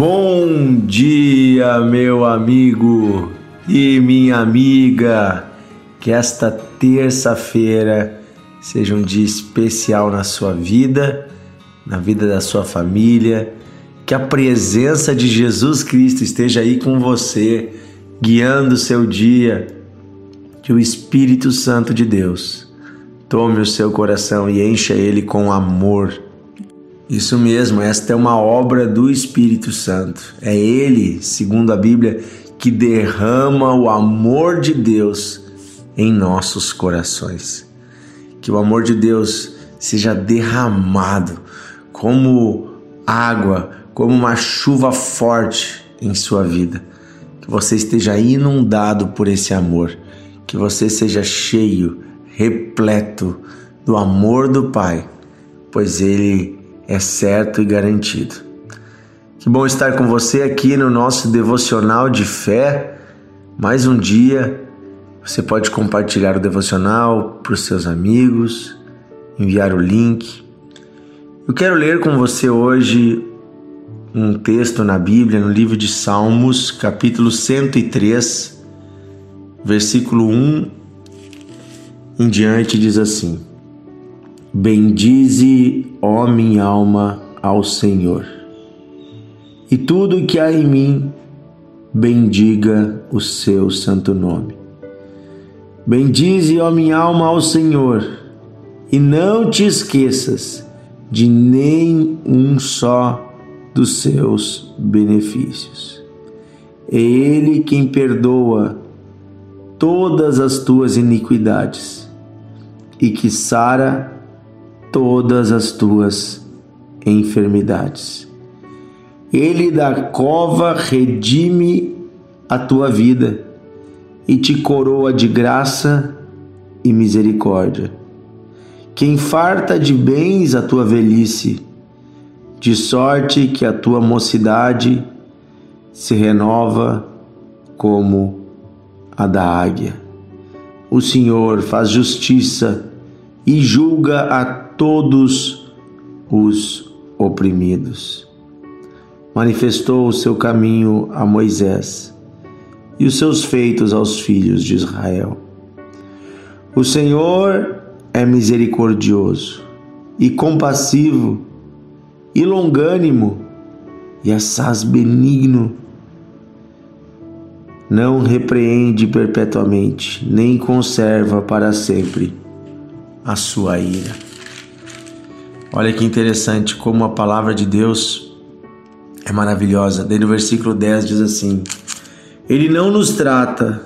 Bom dia, meu amigo e minha amiga. Que esta terça-feira seja um dia especial na sua vida, na vida da sua família. Que a presença de Jesus Cristo esteja aí com você, guiando o seu dia. Que o Espírito Santo de Deus tome o seu coração e encha ele com amor isso mesmo, esta é uma obra do Espírito Santo. É Ele, segundo a Bíblia, que derrama o amor de Deus em nossos corações. Que o amor de Deus seja derramado como água, como uma chuva forte em sua vida. Que você esteja inundado por esse amor. Que você seja cheio, repleto do amor do Pai, pois Ele é certo e garantido. Que bom estar com você aqui no nosso devocional de fé. Mais um dia, você pode compartilhar o devocional para os seus amigos, enviar o link. Eu quero ler com você hoje um texto na Bíblia, no livro de Salmos, capítulo 103, versículo 1 em diante, diz assim: Bendize, ó minha alma, ao Senhor. E tudo que há em mim, bendiga o seu santo nome. Bendize, ó minha alma, ao Senhor, e não te esqueças de nem um só dos seus benefícios. É Ele quem perdoa todas as tuas iniquidades e que sara todas as tuas enfermidades. Ele da cova redime a tua vida e te coroa de graça e misericórdia. Quem farta de bens a tua velhice, de sorte que a tua mocidade se renova como a da águia. O Senhor faz justiça e julga a todos os oprimidos. Manifestou o seu caminho a Moisés e os seus feitos aos filhos de Israel. O Senhor é misericordioso e compassivo e longânimo e assaz benigno. Não repreende perpetuamente, nem conserva para sempre a sua ira. Olha que interessante como a palavra de Deus é maravilhosa. Daí no versículo 10 diz assim: Ele não nos trata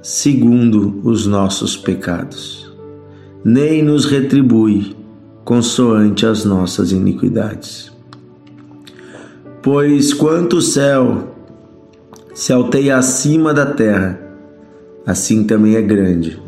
segundo os nossos pecados, nem nos retribui consoante as nossas iniquidades. Pois quanto o céu se alteia acima da terra, assim também é grande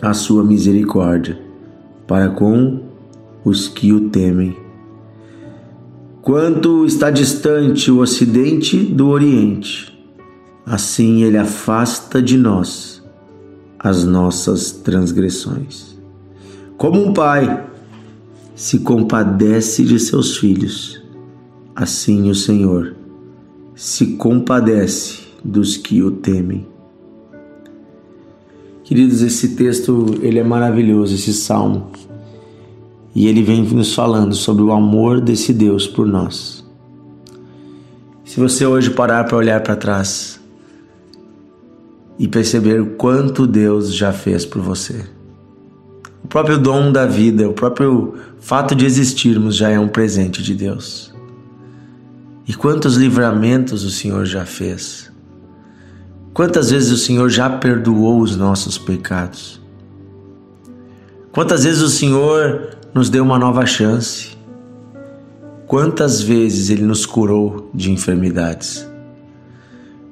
a sua misericórdia para com os que o temem. Quanto está distante o Ocidente do Oriente, assim ele afasta de nós as nossas transgressões. Como um pai se compadece de seus filhos, assim o Senhor se compadece dos que o temem. Queridos, esse texto ele é maravilhoso, esse salmo. E ele vem nos falando sobre o amor desse Deus por nós. Se você hoje parar para olhar para trás e perceber o quanto Deus já fez por você, o próprio dom da vida, o próprio fato de existirmos já é um presente de Deus. E quantos livramentos o Senhor já fez. Quantas vezes o Senhor já perdoou os nossos pecados? Quantas vezes o Senhor nos deu uma nova chance? Quantas vezes Ele nos curou de enfermidades?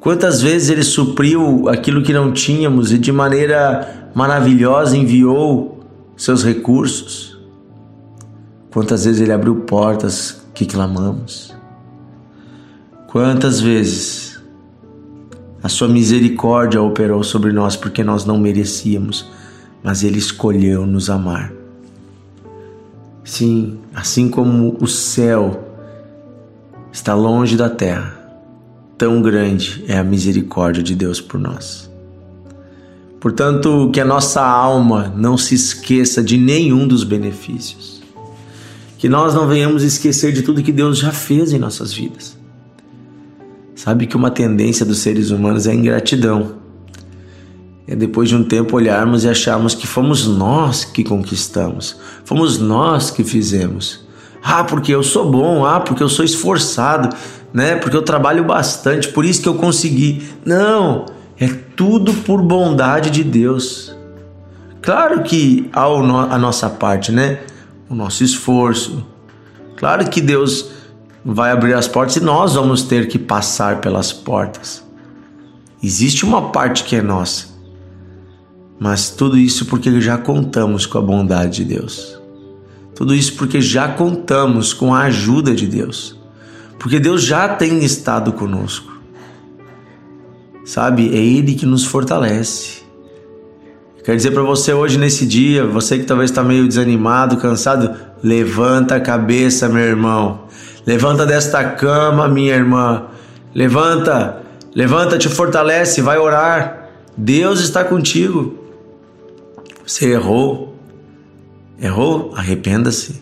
Quantas vezes Ele supriu aquilo que não tínhamos e de maneira maravilhosa enviou seus recursos? Quantas vezes Ele abriu portas que clamamos? Quantas vezes a sua misericórdia operou sobre nós porque nós não merecíamos, mas Ele escolheu nos amar. Sim, assim como o céu está longe da terra. Tão grande é a misericórdia de Deus por nós. Portanto, que a nossa alma não se esqueça de nenhum dos benefícios. Que nós não venhamos esquecer de tudo que Deus já fez em nossas vidas. Sabe que uma tendência dos seres humanos é a ingratidão. É depois de um tempo olharmos e acharmos que fomos nós que conquistamos, fomos nós que fizemos. Ah, porque eu sou bom, ah, porque eu sou esforçado, né? Porque eu trabalho bastante, por isso que eu consegui. Não, é tudo por bondade de Deus. Claro que há a nossa parte, né? O nosso esforço. Claro que Deus vai abrir as portas e nós vamos ter que passar pelas portas. Existe uma parte que é nossa. Mas tudo isso porque já contamos com a bondade de Deus. Tudo isso porque já contamos com a ajuda de Deus. Porque Deus já tem estado conosco. Sabe, é Ele que nos fortalece. Quer dizer para você hoje nesse dia, você que talvez está meio desanimado, cansado, levanta a cabeça, meu irmão. Levanta desta cama, minha irmã. Levanta, levanta, te fortalece, vai orar. Deus está contigo. Você errou. Errou? Arrependa-se.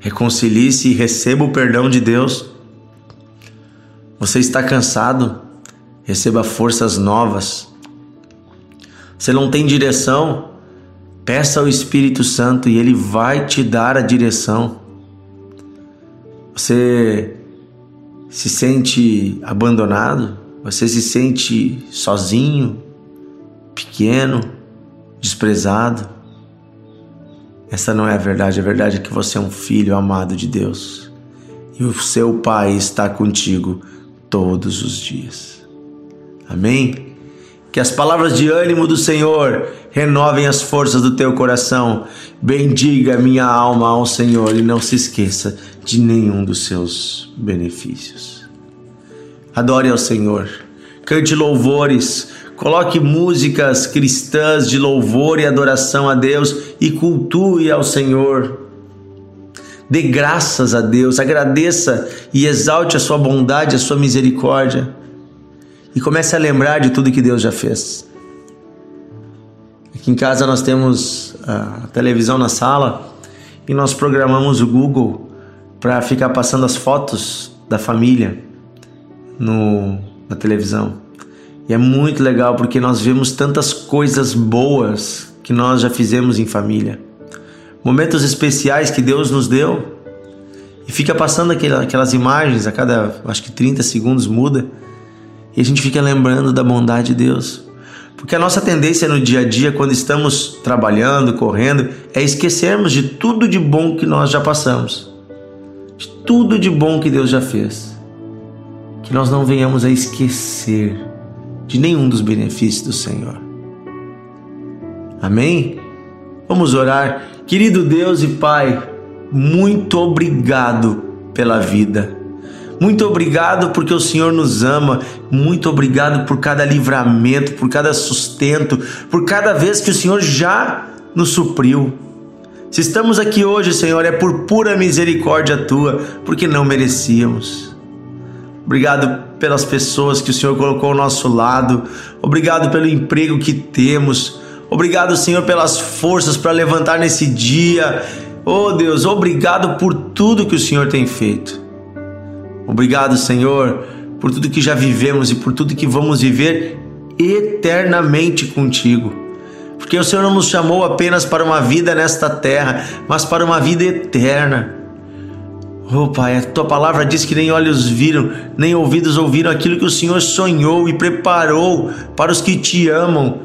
Reconcilie-se e receba o perdão de Deus. Você está cansado? Receba forças novas. Você não tem direção? Peça ao Espírito Santo e ele vai te dar a direção. Você se sente abandonado? Você se sente sozinho, pequeno? Desprezado. Essa não é a verdade, a verdade é que você é um filho amado de Deus e o seu Pai está contigo todos os dias. Amém? Que as palavras de ânimo do Senhor renovem as forças do teu coração. Bendiga minha alma ao Senhor e não se esqueça de nenhum dos seus benefícios. Adore ao Senhor, cante louvores, Coloque músicas cristãs de louvor e adoração a Deus e cultue ao Senhor. Dê graças a Deus, agradeça e exalte a sua bondade, a sua misericórdia. E comece a lembrar de tudo que Deus já fez. Aqui em casa nós temos a televisão na sala e nós programamos o Google para ficar passando as fotos da família no, na televisão. E é muito legal porque nós vemos tantas coisas boas que nós já fizemos em família. Momentos especiais que Deus nos deu. E fica passando aquelas imagens a cada, acho que 30 segundos muda. E a gente fica lembrando da bondade de Deus. Porque a nossa tendência no dia a dia, quando estamos trabalhando, correndo, é esquecermos de tudo de bom que nós já passamos. De tudo de bom que Deus já fez. Que nós não venhamos a esquecer de nenhum dos benefícios do Senhor. Amém? Vamos orar. Querido Deus e Pai, muito obrigado pela vida. Muito obrigado porque o Senhor nos ama. Muito obrigado por cada livramento, por cada sustento, por cada vez que o Senhor já nos supriu. Se estamos aqui hoje, Senhor, é por pura misericórdia tua, porque não merecíamos. Obrigado pelas pessoas que o Senhor colocou ao nosso lado. Obrigado pelo emprego que temos. Obrigado, Senhor, pelas forças para levantar nesse dia. Oh Deus, obrigado por tudo que o Senhor tem feito. Obrigado, Senhor, por tudo que já vivemos e por tudo que vamos viver eternamente contigo. Porque o Senhor não nos chamou apenas para uma vida nesta terra, mas para uma vida eterna. Oh Pai, a tua palavra diz que nem olhos viram, nem ouvidos ouviram aquilo que o Senhor sonhou e preparou para os que te amam.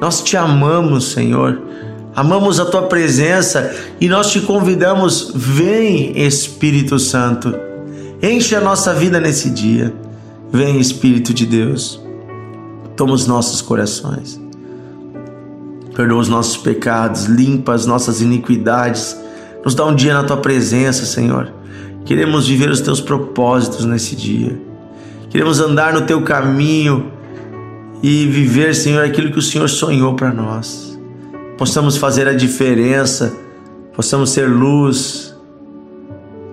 Nós te amamos, Senhor. Amamos a tua presença e nós te convidamos, vem Espírito Santo. Enche a nossa vida nesse dia. Vem Espírito de Deus. Toma os nossos corações. Perdoa os nossos pecados, limpa as nossas iniquidades. Nos dá um dia na tua presença, Senhor Queremos viver os teus propósitos nesse dia. Queremos andar no teu caminho e viver, Senhor, aquilo que o Senhor sonhou para nós. Possamos fazer a diferença, possamos ser luz.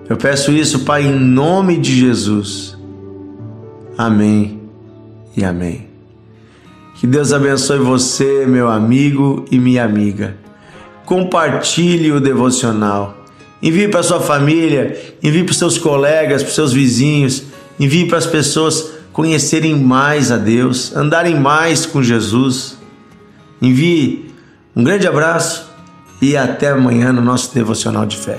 Eu peço isso, Pai, em nome de Jesus. Amém e amém. Que Deus abençoe você, meu amigo e minha amiga. Compartilhe o devocional. Envie para sua família, envie para os seus colegas, para os seus vizinhos, envie para as pessoas conhecerem mais a Deus, andarem mais com Jesus. Envie um grande abraço e até amanhã no nosso devocional de fé.